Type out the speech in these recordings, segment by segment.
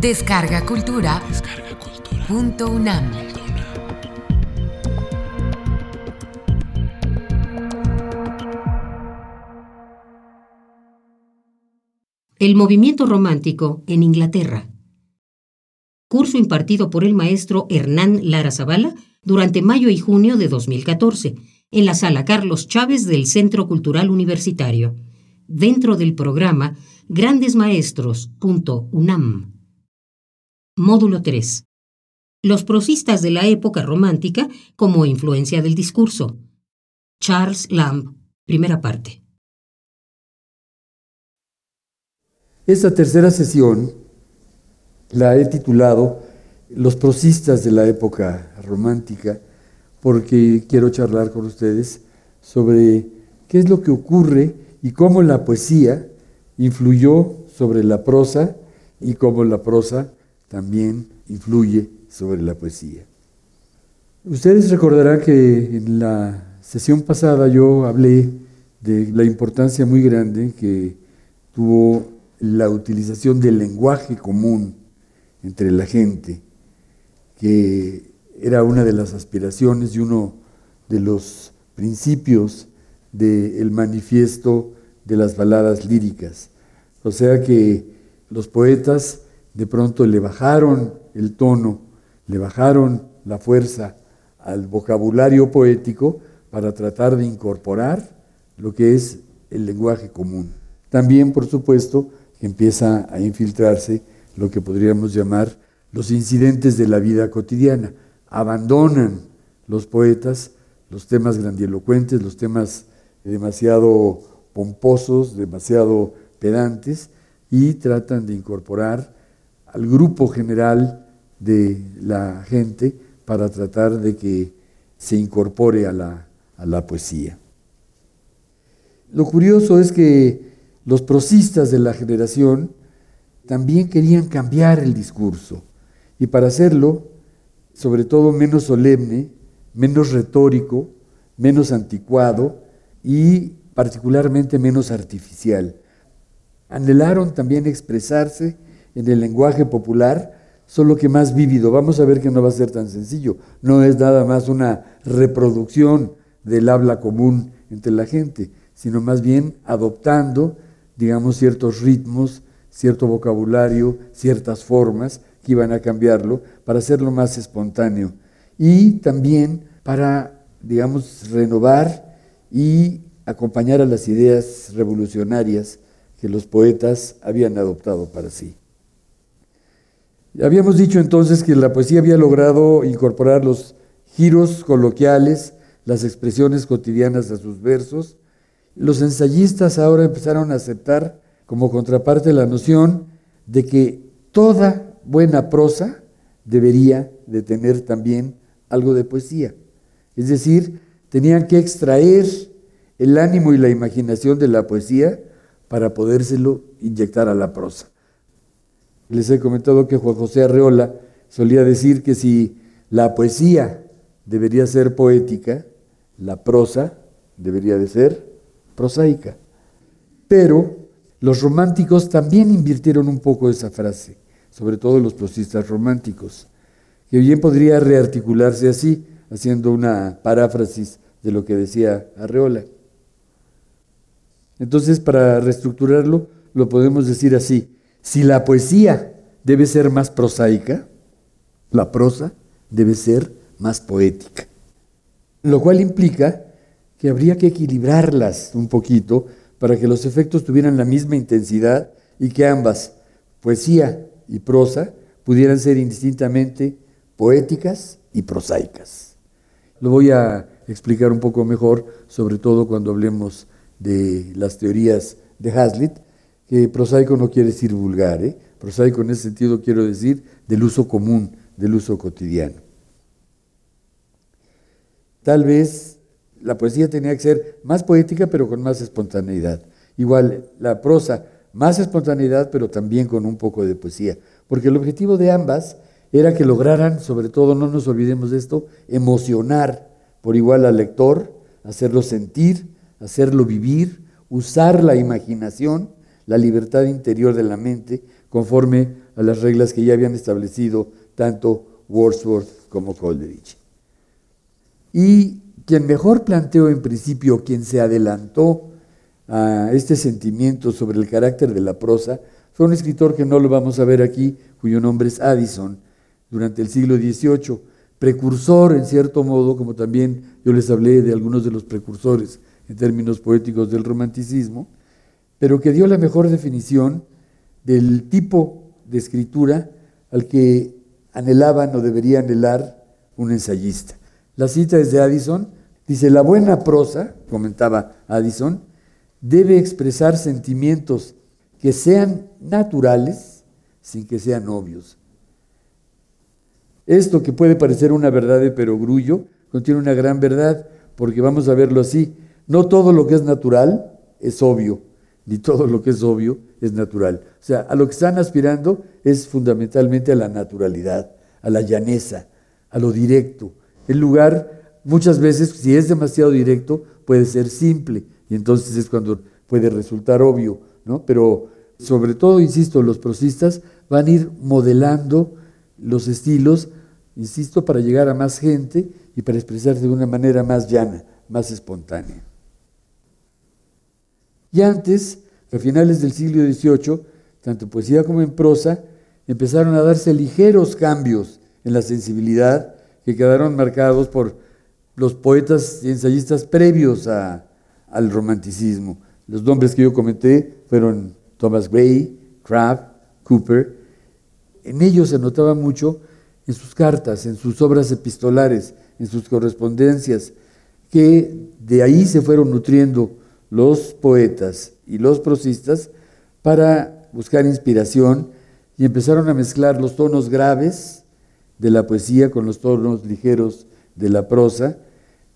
Descarga Cultura. Punto UNAM. El movimiento romántico en Inglaterra. Curso impartido por el maestro Hernán Lara Zavala durante mayo y junio de 2014 en la sala Carlos Chávez del Centro Cultural Universitario, dentro del programa Grandes Maestros.unam. Módulo 3. Los prosistas de la época romántica como influencia del discurso. Charles Lamb, primera parte. Esta tercera sesión la he titulado Los prosistas de la época romántica porque quiero charlar con ustedes sobre qué es lo que ocurre y cómo la poesía influyó sobre la prosa y cómo la prosa también influye sobre la poesía. Ustedes recordarán que en la sesión pasada yo hablé de la importancia muy grande que tuvo la utilización del lenguaje común entre la gente, que era una de las aspiraciones y uno de los principios del manifiesto de las baladas líricas. O sea que los poetas de pronto le bajaron el tono, le bajaron la fuerza al vocabulario poético para tratar de incorporar lo que es el lenguaje común. También, por supuesto, empieza a infiltrarse lo que podríamos llamar los incidentes de la vida cotidiana. Abandonan los poetas los temas grandilocuentes, los temas demasiado pomposos, demasiado pedantes, y tratan de incorporar al grupo general de la gente para tratar de que se incorpore a la, a la poesía. Lo curioso es que los prosistas de la generación también querían cambiar el discurso y para hacerlo, sobre todo menos solemne, menos retórico, menos anticuado y particularmente menos artificial. Anhelaron también expresarse en el lenguaje popular, solo que más vívido. Vamos a ver que no va a ser tan sencillo. No es nada más una reproducción del habla común entre la gente, sino más bien adoptando, digamos, ciertos ritmos, cierto vocabulario, ciertas formas que iban a cambiarlo para hacerlo más espontáneo. Y también para, digamos, renovar y acompañar a las ideas revolucionarias que los poetas habían adoptado para sí. Habíamos dicho entonces que la poesía había logrado incorporar los giros coloquiales, las expresiones cotidianas a sus versos. Los ensayistas ahora empezaron a aceptar como contraparte la noción de que toda buena prosa debería de tener también algo de poesía. Es decir, tenían que extraer el ánimo y la imaginación de la poesía para podérselo inyectar a la prosa. Les he comentado que Juan José Arreola solía decir que si la poesía debería ser poética, la prosa debería de ser prosaica. Pero los románticos también invirtieron un poco esa frase, sobre todo los prosistas románticos, que bien podría rearticularse así, haciendo una paráfrasis de lo que decía Arreola. Entonces, para reestructurarlo, lo podemos decir así. Si la poesía debe ser más prosaica, la prosa debe ser más poética. Lo cual implica que habría que equilibrarlas un poquito para que los efectos tuvieran la misma intensidad y que ambas, poesía y prosa, pudieran ser indistintamente poéticas y prosaicas. Lo voy a explicar un poco mejor, sobre todo cuando hablemos de las teorías de Hazlitt, que prosaico no quiere decir vulgar, ¿eh? prosaico en ese sentido quiero decir del uso común, del uso cotidiano. Tal vez la poesía tenía que ser más poética pero con más espontaneidad. Igual la prosa, más espontaneidad pero también con un poco de poesía. Porque el objetivo de ambas era que lograran, sobre todo, no nos olvidemos de esto, emocionar por igual al lector, hacerlo sentir, hacerlo vivir, usar la imaginación la libertad interior de la mente conforme a las reglas que ya habían establecido tanto Wordsworth como Coleridge. Y quien mejor planteó en principio, quien se adelantó a este sentimiento sobre el carácter de la prosa, fue un escritor que no lo vamos a ver aquí, cuyo nombre es Addison, durante el siglo XVIII, precursor en cierto modo, como también yo les hablé de algunos de los precursores en términos poéticos del romanticismo, pero que dio la mejor definición del tipo de escritura al que anhelaban o debería anhelar un ensayista. La cita es de Addison, dice, la buena prosa, comentaba Addison, debe expresar sentimientos que sean naturales sin que sean obvios. Esto que puede parecer una verdad de perogrullo, contiene una gran verdad, porque vamos a verlo así, no todo lo que es natural es obvio, ni todo lo que es obvio es natural. O sea, a lo que están aspirando es fundamentalmente a la naturalidad, a la llaneza, a lo directo. El lugar, muchas veces, si es demasiado directo, puede ser simple, y entonces es cuando puede resultar obvio, ¿no? Pero sobre todo, insisto, los prosistas van a ir modelando los estilos, insisto, para llegar a más gente y para expresarse de una manera más llana, más espontánea. Y antes, a finales del siglo XVIII, tanto en poesía como en prosa, empezaron a darse ligeros cambios en la sensibilidad que quedaron marcados por los poetas y ensayistas previos al romanticismo. Los nombres que yo comenté fueron Thomas Gray, Crabbe, Cooper. En ellos se notaba mucho en sus cartas, en sus obras epistolares, en sus correspondencias, que de ahí se fueron nutriendo los poetas y los prosistas para buscar inspiración y empezaron a mezclar los tonos graves de la poesía con los tonos ligeros de la prosa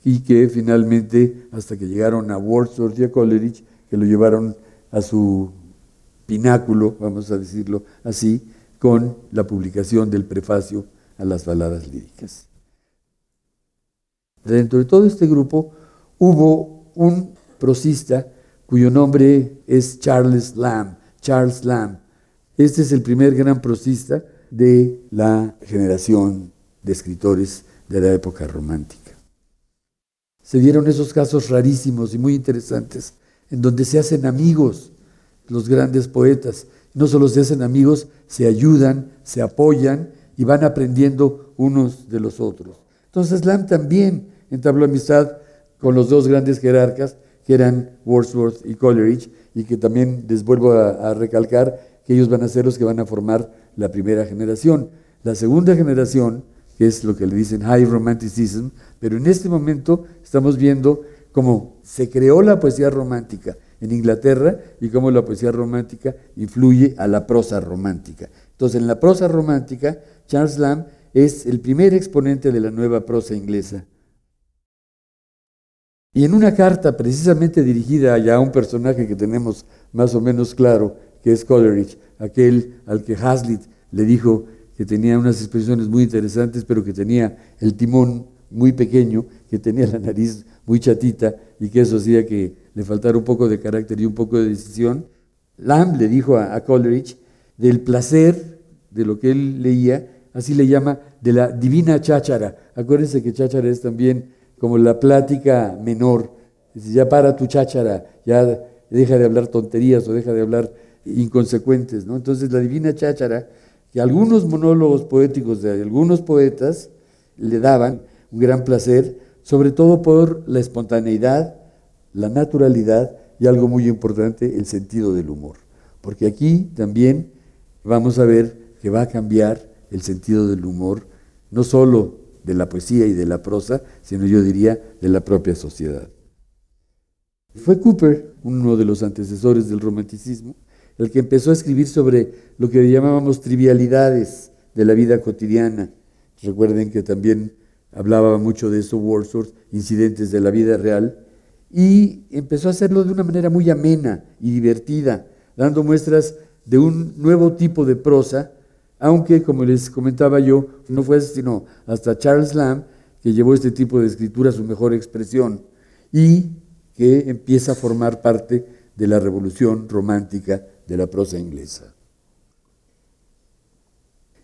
y que finalmente, hasta que llegaron a Wordsworth y a Coleridge, que lo llevaron a su pináculo, vamos a decirlo así, con la publicación del prefacio a las baladas líricas. Dentro de todo este grupo hubo un cuyo nombre es Charles Lamb. Charles Lamb. Este es el primer gran prosista de la generación de escritores de la época romántica. Se dieron esos casos rarísimos y muy interesantes en donde se hacen amigos los grandes poetas. No solo se hacen amigos, se ayudan, se apoyan y van aprendiendo unos de los otros. Entonces Lamb también entabló amistad con los dos grandes jerarcas, que eran Wordsworth y Coleridge, y que también les vuelvo a, a recalcar que ellos van a ser los que van a formar la primera generación. La segunda generación, que es lo que le dicen High Romanticism, pero en este momento estamos viendo cómo se creó la poesía romántica en Inglaterra y cómo la poesía romántica influye a la prosa romántica. Entonces, en la prosa romántica, Charles Lamb es el primer exponente de la nueva prosa inglesa. Y en una carta precisamente dirigida ya a un personaje que tenemos más o menos claro, que es Coleridge, aquel al que Hazlitt le dijo que tenía unas expresiones muy interesantes, pero que tenía el timón muy pequeño, que tenía la nariz muy chatita y que eso hacía que le faltara un poco de carácter y un poco de decisión. Lamb le dijo a, Coleridge del placer de lo que él leía, así le llama, de la divina cháchara. Acuérdense que cháchara es también como la plática menor. ya para tu cháchara, ya deja de hablar tonterías o deja de hablar inconsecuentes. ¿no? Entonces la divina cháchara, que algunos monólogos poéticos de algunos poetas le daban un gran placer, sobre todo por la espontaneidad, la naturalidad y algo muy importante, el sentido del humor. Porque aquí también vamos a ver que va a cambiar el sentido del humor, no solo de la poesía y de la prosa, sino yo diría de la propia sociedad. Fue Cooper, uno de los antecesores del romanticismo, el que empezó a escribir sobre lo que llamábamos trivialidades de la vida cotidiana. Recuerden que también hablaba mucho de eso Wordsworth, incidentes de la vida real, y empezó a hacerlo de una manera muy amena y divertida, dando muestras de un nuevo tipo de prosa, aunque, como les comentaba yo, no fue sino hasta Charles Lamb que llevó este tipo de escritura a su mejor expresión y que empieza a formar parte de la revolución romántica de la prosa inglesa.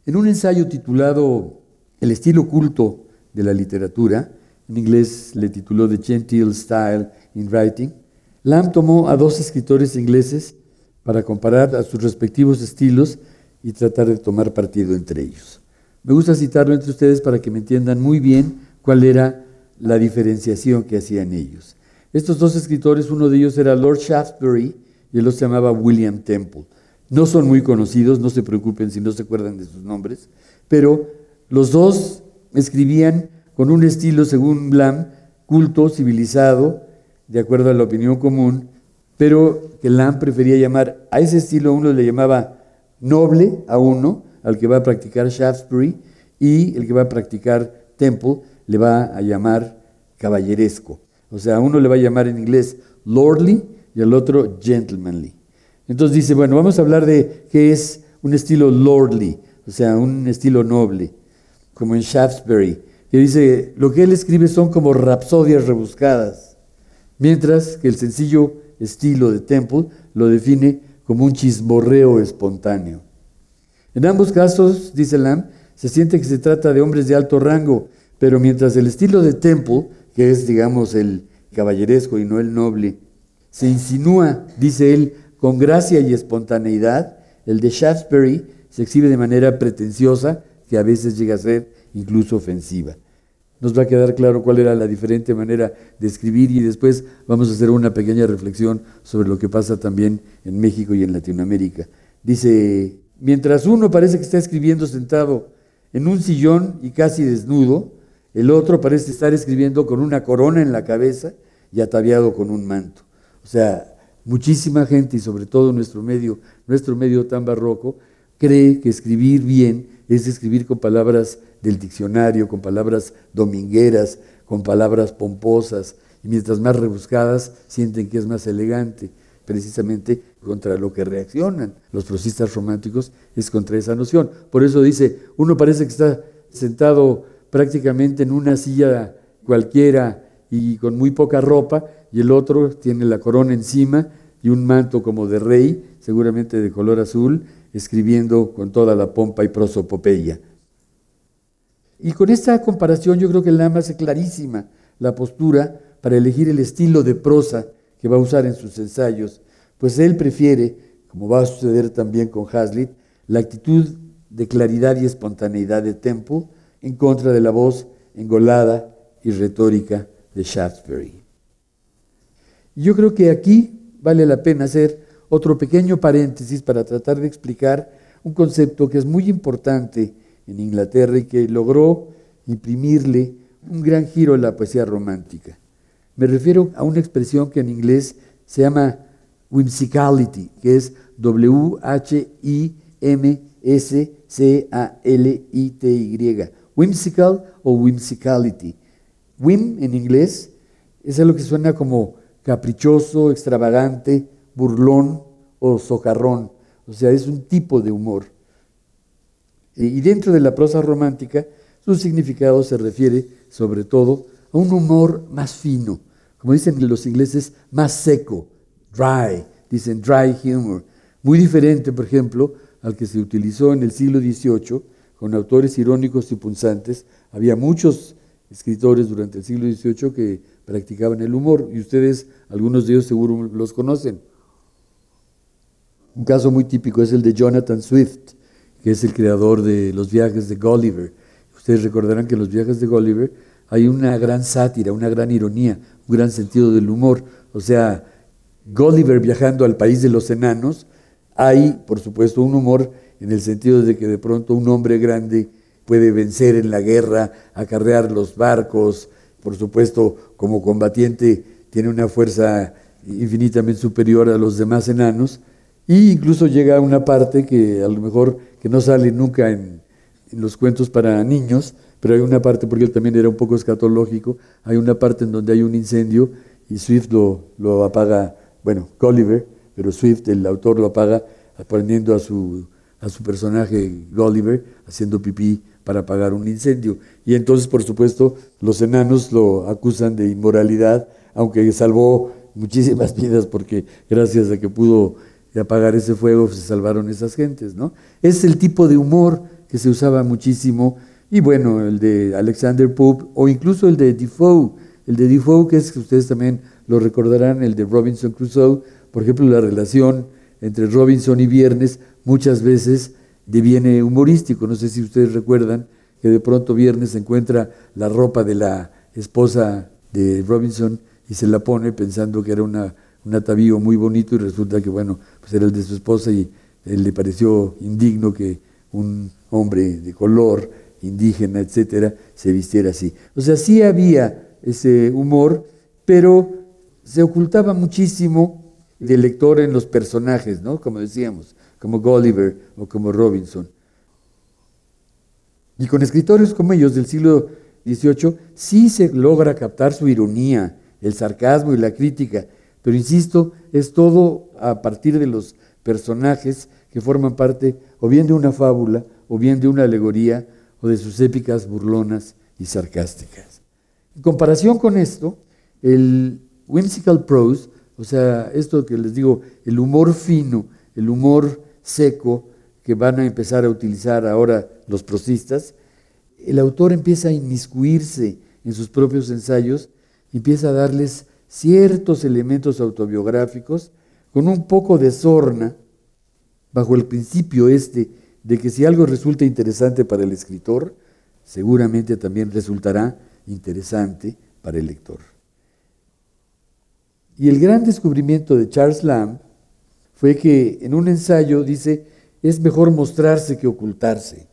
En un ensayo titulado El estilo culto de la literatura, en inglés le tituló The Gentile Style in Writing, Lamb tomó a dos escritores ingleses para comparar a sus respectivos estilos y tratar de tomar partido entre ellos. Me gusta citarlo entre ustedes para que me entiendan muy bien cuál era la diferenciación que hacían ellos. Estos dos escritores, uno de ellos era Lord Shaftesbury y el otro se llamaba William Temple. No son muy conocidos, no se preocupen si no se acuerdan de sus nombres, pero los dos escribían con un estilo, según Lamb, culto, civilizado, de acuerdo a la opinión común, pero que Lamb prefería llamar a ese estilo, uno le llamaba noble a uno, al que va a practicar Shaftesbury, y el que va a practicar Temple le va a llamar caballeresco. O sea, a uno le va a llamar en inglés lordly y al otro gentlemanly. Entonces dice, bueno, vamos a hablar de qué es un estilo lordly, o sea, un estilo noble, como en Shaftesbury, que dice, lo que él escribe son como rapsodias rebuscadas, mientras que el sencillo estilo de Temple lo define como un chismorreo espontáneo. En ambos casos, dice Lamb, se siente que se trata de hombres de alto rango, pero mientras el estilo de Temple, que es, digamos, el caballeresco y no el noble, se insinúa, dice él, con gracia y espontaneidad, el de Shaftesbury se exhibe de manera pretenciosa, que a veces llega a ser incluso ofensiva. Nos va a quedar claro cuál era la diferente manera de escribir y después vamos a hacer una pequeña reflexión sobre lo que pasa también en México y en Latinoamérica. Dice, mientras uno parece que está escribiendo sentado en un sillón y casi desnudo, el otro parece estar escribiendo con una corona en la cabeza y ataviado con un manto. O sea, muchísima gente y sobre todo nuestro medio, nuestro medio tan barroco, cree que escribir bien es escribir con palabras del diccionario, con palabras domingueras, con palabras pomposas, y mientras más rebuscadas sienten que es más elegante. Precisamente contra lo que reaccionan los prosistas románticos es contra esa noción. Por eso dice, uno parece que está sentado prácticamente en una silla cualquiera y con muy poca ropa, y el otro tiene la corona encima y un manto como de rey, seguramente de color azul, escribiendo con toda la pompa y prosopopeya. Y con esta comparación yo creo que Lama hace clarísima la postura para elegir el estilo de prosa que va a usar en sus ensayos, pues él prefiere, como va a suceder también con Hazlitt, la actitud de claridad y espontaneidad de Temple en contra de la voz engolada y retórica de Shaftesbury. Yo creo que aquí vale la pena hacer otro pequeño paréntesis para tratar de explicar un concepto que es muy importante en Inglaterra y que logró imprimirle un gran giro a la poesía romántica. Me refiero a una expresión que en inglés se llama whimsicality, que es W-H-I-M-S-C-A-L-I-T-Y. Whimsical o whimsicality. Whim en inglés es algo que suena como caprichoso, extravagante, burlón o socarrón. O sea, es un tipo de humor. Y dentro de la prosa romántica, su significado se refiere sobre todo a un humor más fino, como dicen los ingleses, más seco, dry, dicen dry humor, muy diferente, por ejemplo, al que se utilizó en el siglo XVIII con autores irónicos y punzantes. Había muchos escritores durante el siglo XVIII que practicaban el humor y ustedes, algunos de ellos seguro los conocen. Un caso muy típico es el de Jonathan Swift, que es el creador de los viajes de Gulliver. Ustedes recordarán que en los viajes de Gulliver hay una gran sátira, una gran ironía, un gran sentido del humor. O sea, Gulliver viajando al país de los enanos, hay, por supuesto, un humor en el sentido de que de pronto un hombre grande puede vencer en la guerra, acarrear los barcos, por supuesto, como combatiente tiene una fuerza infinitamente superior a los demás enanos, e incluso llega una parte que a lo mejor que no sale nunca en, los cuentos para niños, pero hay una parte, porque él también era un poco escatológico, hay una parte en donde hay un incendio y Swift lo, lo apaga, bueno, Gulliver, pero Swift, el autor, lo apaga poniendo a su, a su personaje Gulliver haciendo pipí para apagar un incendio. Y entonces, por supuesto, los enanos lo acusan de inmoralidad, aunque salvó muchísimas vidas porque gracias a que pudo de apagar ese fuego se salvaron esas gentes, ¿no? Es el tipo de humor que se usaba muchísimo, y bueno, el de Alexander Pope, o incluso el de Defoe, el de Defoe, que es que ustedes también lo recordarán, el de Robinson Crusoe, por ejemplo, la relación entre Robinson y Viernes muchas veces deviene humorístico. No sé si ustedes recuerdan que de pronto Viernes encuentra la ropa de la esposa de Robinson y se la pone pensando que era una, un atavío muy bonito y resulta que, bueno, pues era el de su esposa y él le pareció indigno que un hombre de color, indígena, etcétera, se vistiera así. O sea, sí había ese humor, pero se ocultaba muchísimo del lector en los personajes, ¿no? Como decíamos, como Gulliver o como Robinson. Y con escritores como ellos del siglo XVIII sí se logra captar su ironía, el sarcasmo y la crítica, pero insisto, es todo a partir de los personajes que forman parte o bien de una fábula, o bien de una alegoría, o de sus épicas burlonas y sarcásticas. En comparación con esto, el whimsical prose, o sea, esto que les digo, el humor fino, el humor seco que van a empezar a utilizar ahora los prosistas, el autor empieza a inmiscuirse en sus propios ensayos, empieza a darles ciertos elementos autobiográficos con un poco de sorna, bajo el principio este de que si algo resulta interesante para el escritor, seguramente también resultará interesante para el lector. Y el gran descubrimiento de Charles Lamb fue que en un ensayo dice, es mejor mostrarse que ocultarse,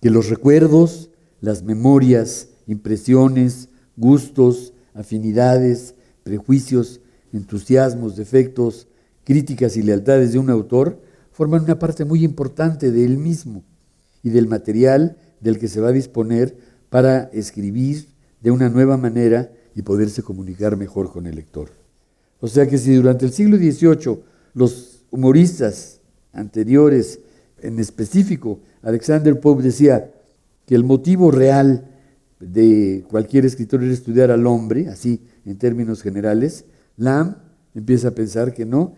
que los recuerdos, las memorias, impresiones, gustos, afinidades, prejuicios, entusiasmos, defectos, críticas y lealtades de un autor forman una parte muy importante de él mismo y del material del que se va a disponer para escribir de una nueva manera y poderse comunicar mejor con el lector. O sea que si durante el siglo XVIII los humoristas anteriores, en específico Alexander Pope decía que el motivo real de cualquier escritor era estudiar al hombre, así en términos generales, Lamb empieza a pensar que no,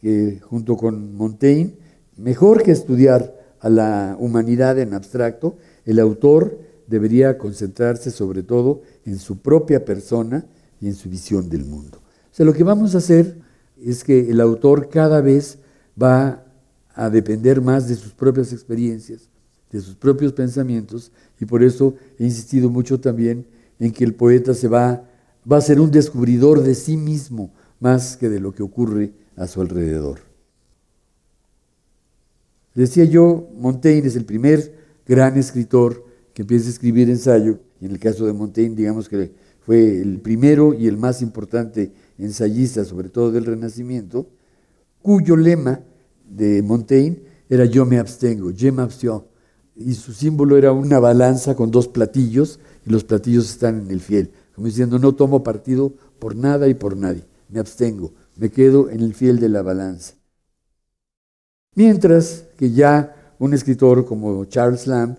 que junto con Montaigne, mejor que estudiar a la humanidad en abstracto, el autor debería concentrarse sobre todo en su propia persona y en su visión del mundo. O sea, lo que vamos a hacer es que el autor cada vez va a depender más de sus propias experiencias, de sus propios pensamientos, y por eso he insistido mucho también en que el poeta se va, va a ser un descubridor de sí mismo más que de lo que ocurre a su alrededor. Decía yo, Montaigne es el primer gran escritor que empieza a escribir ensayo, y en el caso de Montaigne, digamos que fue el primero y el más importante ensayista, sobre todo del Renacimiento, cuyo lema de Montaigne era yo me abstengo, je m'abstiens, y su símbolo era una balanza con dos platillos, y los platillos están en el fiel, como diciendo, no tomo partido por nada y por nadie, me abstengo me quedo en el fiel de la balanza. Mientras que ya un escritor como Charles Lamb,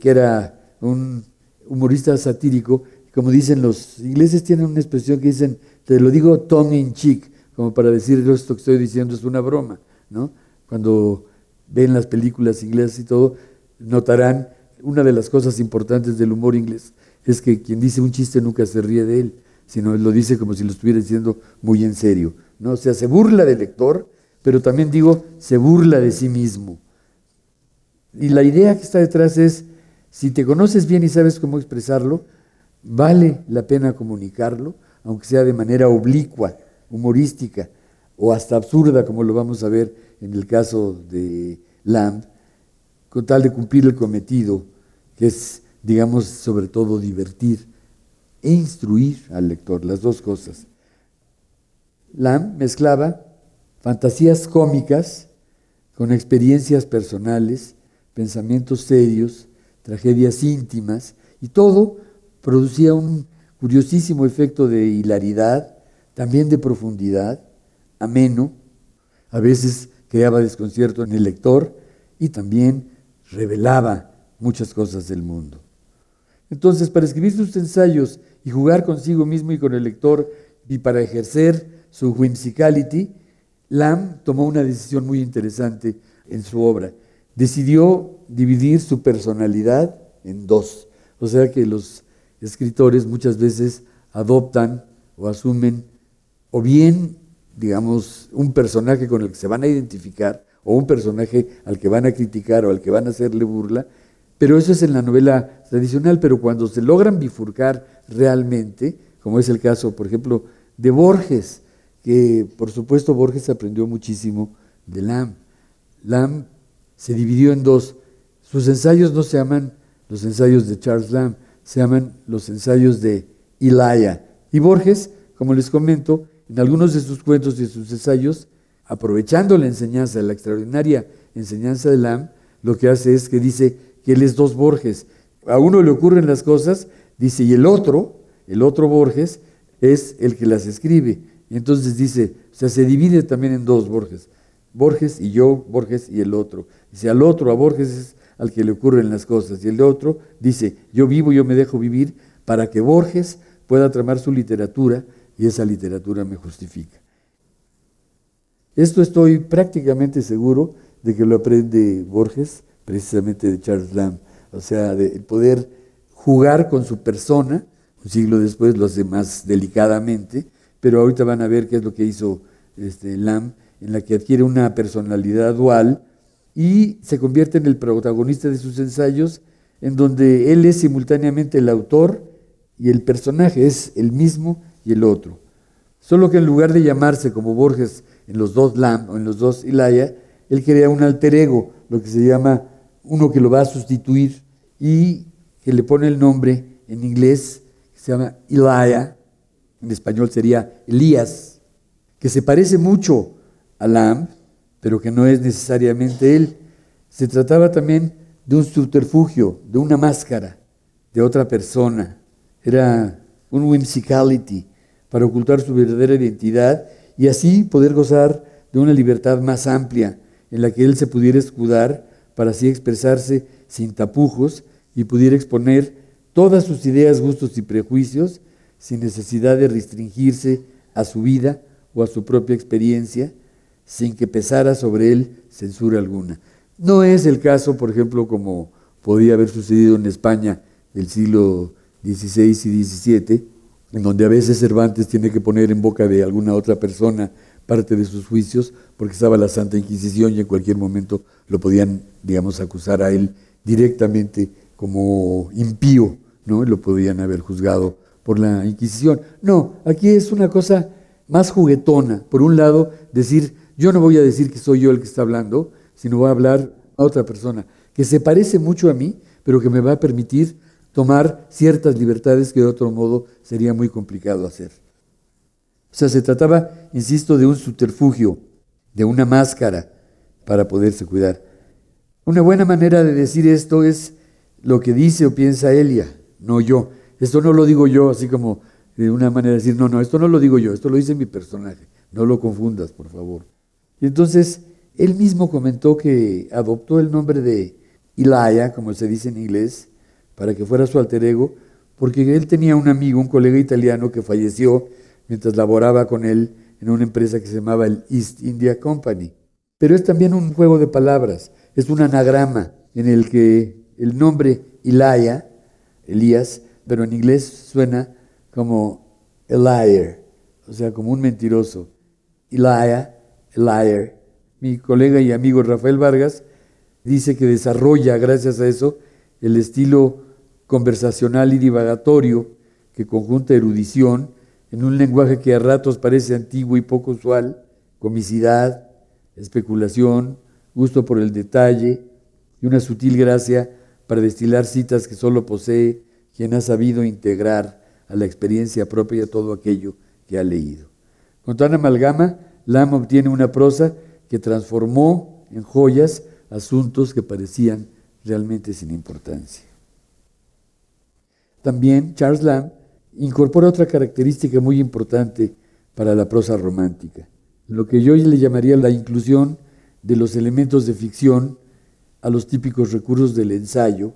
que era un humorista satírico, como dicen los ingleses, tienen una expresión que dicen, te lo digo tongue in cheek, como para decir esto que estoy diciendo es una broma, ¿no? Cuando ven las películas inglesas y todo, notarán una de las cosas importantes del humor inglés es que quien dice un chiste nunca se ríe de él, sino lo dice como si lo estuviera diciendo muy en serio. ¿no? O sea, se burla del lector, pero también digo, se burla de sí mismo. Y la idea que está detrás es, si te conoces bien y sabes cómo expresarlo, vale la pena comunicarlo, aunque sea de manera oblicua, humorística o hasta absurda, como lo vamos a ver en el caso de Lamb, con tal de cumplir el cometido, que es, digamos, sobre todo divertir e instruir al lector, las dos cosas. Lam mezclaba fantasías cómicas con experiencias personales, pensamientos serios, tragedias íntimas, y todo producía un curiosísimo efecto de hilaridad, también de profundidad, ameno, a veces creaba desconcierto en el lector y también revelaba muchas cosas del mundo. Entonces, para escribir sus ensayos y jugar consigo mismo y con el lector y para ejercer su whimsicality, Lamb tomó una decisión muy interesante en su obra. decidió dividir su personalidad en dos. O sea que los escritores muchas veces adoptan o asumen o bien, digamos, un personaje con el que se van a identificar o un personaje al que van a criticar o al que van a hacerle burla, pero eso es en la novela tradicional, pero cuando se logran bifurcar realmente, como es el caso, por ejemplo, de Borges, que por supuesto Borges aprendió muchísimo de Lamb. Lamb se dividió en dos. Sus ensayos no se llaman los ensayos de Charles Lamb, se llaman los ensayos de Ilaya. Y Borges, como les comento, en algunos de sus cuentos y sus ensayos, aprovechando la enseñanza, la extraordinaria enseñanza de Lamb, lo que hace es que dice que él es dos Borges. A uno le ocurren las cosas, dice, y el otro, el otro Borges, es el que las escribe. Y entonces dice, o sea, se divide también en dos Borges. Borges y yo, Borges y el otro. Dice, al otro, a Borges es al que le ocurren las cosas. Y el otro dice, yo vivo, yo me dejo vivir para que Borges pueda tramar su literatura y esa literatura me justifica. Esto estoy prácticamente seguro de que lo aprende Borges, precisamente de Charles Lamb. O sea, de poder jugar con su persona, un siglo después lo hace más delicadamente, pero ahorita van a ver qué es lo que hizo este, Lamb, en la que adquiere una personalidad dual y se convierte en el protagonista de sus ensayos, en donde él es simultáneamente el autor y el personaje, es el mismo y el otro. Solo que en lugar de llamarse como Borges en los dos Lam o en los dos Ilaya, él crea un alter ego, lo que se llama uno que lo va a sustituir y que le pone el nombre en inglés, que se llama Ilaya, en español sería Elías, que se parece mucho a Lam, pero que no es necesariamente él. Se trataba también de un subterfugio, de una máscara, de otra persona. Era un whimsicality para ocultar su verdadera identidad y así poder gozar de una libertad más amplia en la que él se pudiera escudar para así expresarse sin tapujos y pudiera exponer todas sus ideas, gustos y prejuicios sin necesidad de restringirse a su vida o a su propia experiencia, sin que pesara sobre él censura alguna. No es el caso, por ejemplo, como podía haber sucedido en España del siglo XVI y XVII, en donde a veces Cervantes tiene que poner en boca de alguna otra persona parte de sus juicios, porque estaba la Santa Inquisición y en cualquier momento lo podían, digamos, acusar a él directamente como impío, ¿no? Lo podían haber juzgado por la Inquisición. No, aquí es una cosa más juguetona. Por un lado, decir, yo no voy a decir que soy yo el que está hablando, sino voy a hablar a otra persona que se parece mucho a mí, pero que me va a permitir tomar ciertas libertades que de otro modo sería muy complicado hacer. O sea, se trataba, insisto, de un subterfugio, de una máscara para poderse cuidar. Una buena manera de decir esto es lo que dice o piensa Elia, no yo. Esto no lo digo yo así como de una manera de decir, no, no, esto no lo digo yo, esto lo dice mi personaje. No lo confundas, por favor. Y entonces, él mismo comentó que adoptó el nombre de Ilaya, como se dice en inglés, para que fuera su alter ego, porque él tenía un amigo, un colega italiano que falleció mientras laboraba con él en una empresa que se llamaba el East India Company. Pero es también un juego de palabras, es un anagrama en el que el nombre Ilaya, Elías, pero en inglés suena como a liar, o sea, como un mentiroso. Ilaya, a liar. Mi colega y amigo Rafael Vargas dice que desarrolla, gracias a eso, el estilo conversacional y divagatorio que conjunta erudición en un lenguaje que a ratos parece antiguo y poco usual, comicidad, especulación, gusto por el detalle y una sutil gracia para destilar citas que solo posee quien ha sabido integrar a la experiencia propia todo aquello que ha leído. Con tan amalgama, Lam obtiene una prosa que transformó en joyas asuntos que parecían realmente sin importancia. También Charles Lamb incorpora otra característica muy importante para la prosa romántica, lo que yo le llamaría la inclusión de los elementos de ficción a los típicos recursos del ensayo,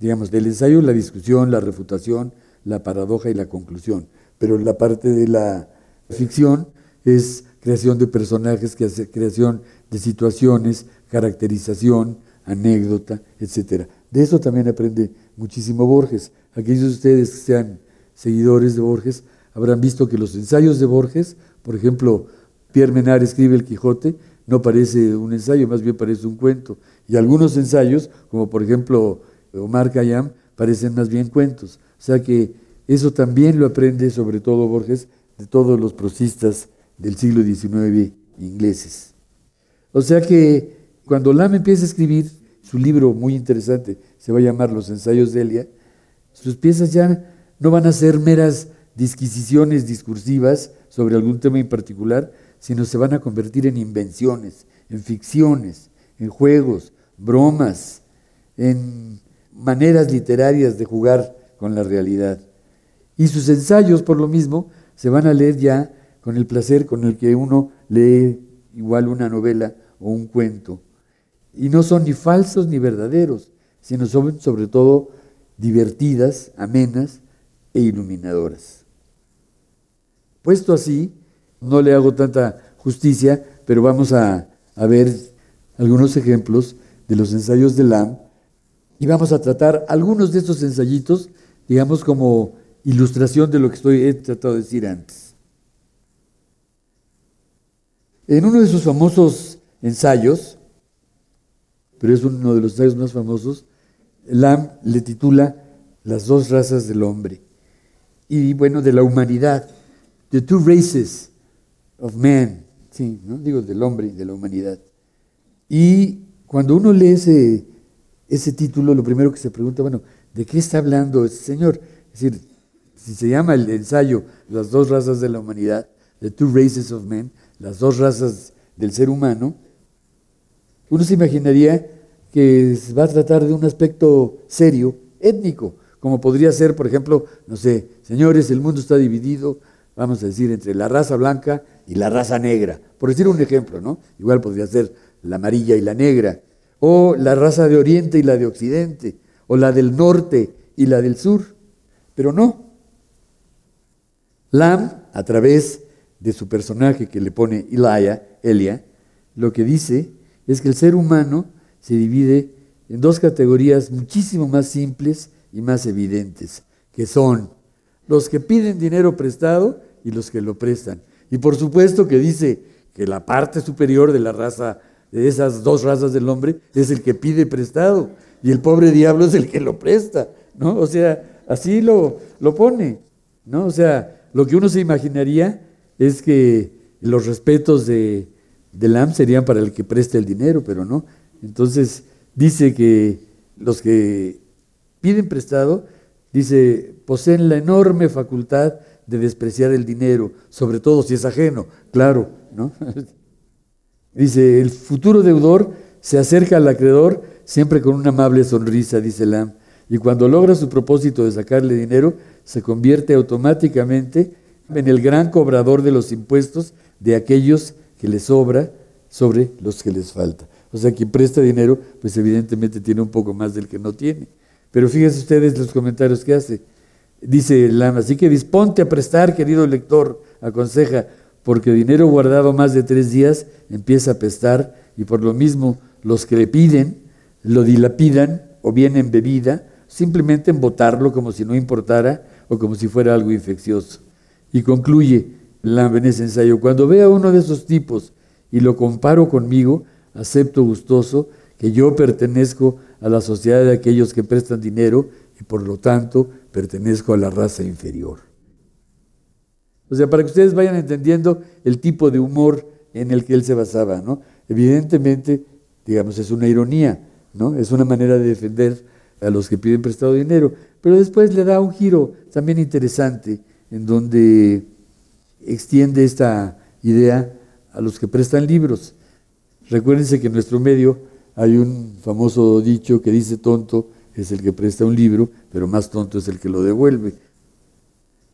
digamos, del ensayo la discusión, la refutación, la paradoja y la conclusión, pero la parte de la ficción es creación de personajes, creación de situaciones, caracterización, anécdota, etc. De eso también aprende muchísimo Borges. Aquellos de ustedes que sean seguidores de Borges habrán visto que los ensayos de Borges, por ejemplo, Pierre Menard escribe El Quijote, no parece un ensayo, más bien parece un cuento. Y algunos ensayos, como por ejemplo Omar Khayyam, parecen más bien cuentos. O sea que eso también lo aprende sobre todo Borges de todos los prosistas del siglo XIX ingleses. O sea que cuando Lam empieza a escribir su libro muy interesante, se va a llamar Los ensayos de Elia, sus piezas ya no van a ser meras disquisiciones discursivas sobre algún tema en particular, sino se van a convertir en invenciones, en ficciones, en juegos, bromas, en maneras literarias de jugar con la realidad. Y sus ensayos, por lo mismo, se van a leer ya con el placer con el que uno lee igual una novela o un cuento. Y no son ni falsos ni verdaderos, sino son sobre todo divertidas, amenas e iluminadoras. Puesto así, no le hago tanta justicia, pero vamos a, ver algunos ejemplos de los ensayos de Lam y vamos a tratar algunos de estos ensayitos, digamos, como ilustración de lo que estoy, he tratado de decir antes. En uno de sus famosos ensayos, pero es uno de los ensayos más famosos, Lam le titula Las dos razas del hombre. Y bueno, de la humanidad. The two races of man. Sí, ¿no? digo del hombre y de la humanidad. Y cuando uno lee ese, ese título, lo primero que se pregunta, bueno, ¿de qué está hablando ese señor? Es decir, si se llama el ensayo Las dos razas de la humanidad, The Two Races of Men, las dos razas del ser humano, uno se imaginaría que va a tratar de un aspecto serio, étnico, como podría ser, por ejemplo, no sé, señores, el mundo está dividido, vamos a decir, entre la raza blanca y la raza negra, por decir un ejemplo, ¿no? Igual podría ser la amarilla y la negra, o la raza de Oriente y la de Occidente, o la del norte y la del sur, pero no, Lam, a través de su personaje que le pone Elia, Elia, lo que dice es que el ser humano se divide en dos categorías muchísimo más simples y más evidentes, que son los que piden dinero prestado y los que lo prestan. Y por supuesto que dice que la parte superior de la raza, de esas dos razas del hombre, es el que pide prestado y el pobre diablo es el que lo presta, ¿no? O sea, así lo, lo pone, ¿no? O sea, lo que uno se imaginaría es que los respetos de, de Lam serían para el que preste el dinero, pero no. Entonces dice que los que piden prestado, dice, poseen la enorme facultad de despreciar el dinero, sobre todo si es ajeno, claro, ¿no? dice, el futuro deudor se acerca al acreedor siempre con una amable sonrisa, dice Lam, y cuando logra su propósito de sacarle dinero, se convierte automáticamente en el gran cobrador de los impuestos de aquellos que les sobra sobre los que les falta. O sea, quien presta dinero, pues evidentemente tiene un poco más del que no tiene. Pero fíjense ustedes los comentarios que hace. Dice Lama, así que disponte a prestar, querido lector, aconseja, porque dinero guardado más de tres días empieza a pestar y por lo mismo los que le piden lo dilapidan o bien en bebida, simplemente en botarlo como si no importara o como si fuera algo infeccioso. Y concluye en ese ensayo, cuando vea uno de esos tipos y lo comparo conmigo, acepto gustoso que yo pertenezco a la sociedad de aquellos que prestan dinero y por lo tanto pertenezco a la raza inferior. O sea, para que ustedes vayan entendiendo el tipo de humor en el que él se basaba, ¿no? Evidentemente, digamos, es una ironía, ¿no? Es una manera de defender a los que piden prestado dinero, pero después le da un giro también interesante en donde extiende esta idea a los que prestan libros. Recuérdense que en nuestro medio hay un famoso dicho que dice tonto es el que presta un libro, pero más tonto es el que lo devuelve.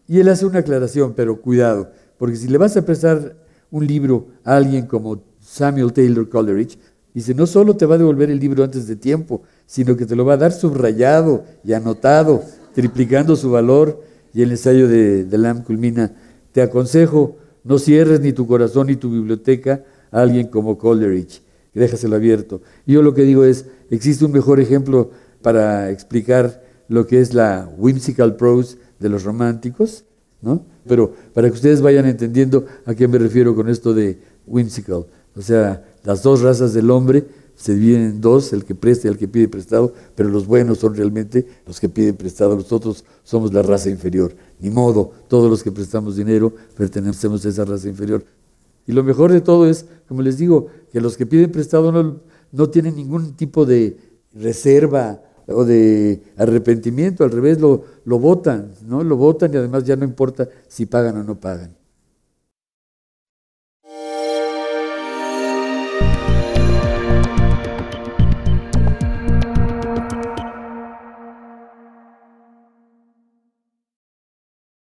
Y él hace una aclaración, pero cuidado, porque si le vas a prestar un libro a alguien como Samuel Taylor Coleridge, dice, no solo te va a devolver el libro antes de tiempo, sino que te lo va a dar subrayado y anotado, triplicando su valor. Y el ensayo de, de Lam culmina, te aconsejo, no cierres ni tu corazón ni tu biblioteca a alguien como Coleridge, déjaselo abierto. Yo lo que digo es, existe un mejor ejemplo para explicar lo que es la whimsical prose de los románticos, ¿no? Pero para que ustedes vayan entendiendo a qué me refiero con esto de whimsical, o sea, las dos razas del hombre se dividen en dos, el que presta y el que pide prestado, pero los buenos son realmente los que piden prestado, nosotros somos la raza inferior. Ni modo, todos los que prestamos dinero pertenecemos a esa raza inferior. Y lo mejor de todo es, como les digo, que los que piden prestado no, no tienen ningún tipo de reserva o de arrepentimiento, al revés, lo, lo votan, ¿no? Lo votan y además ya no importa si pagan o no pagan.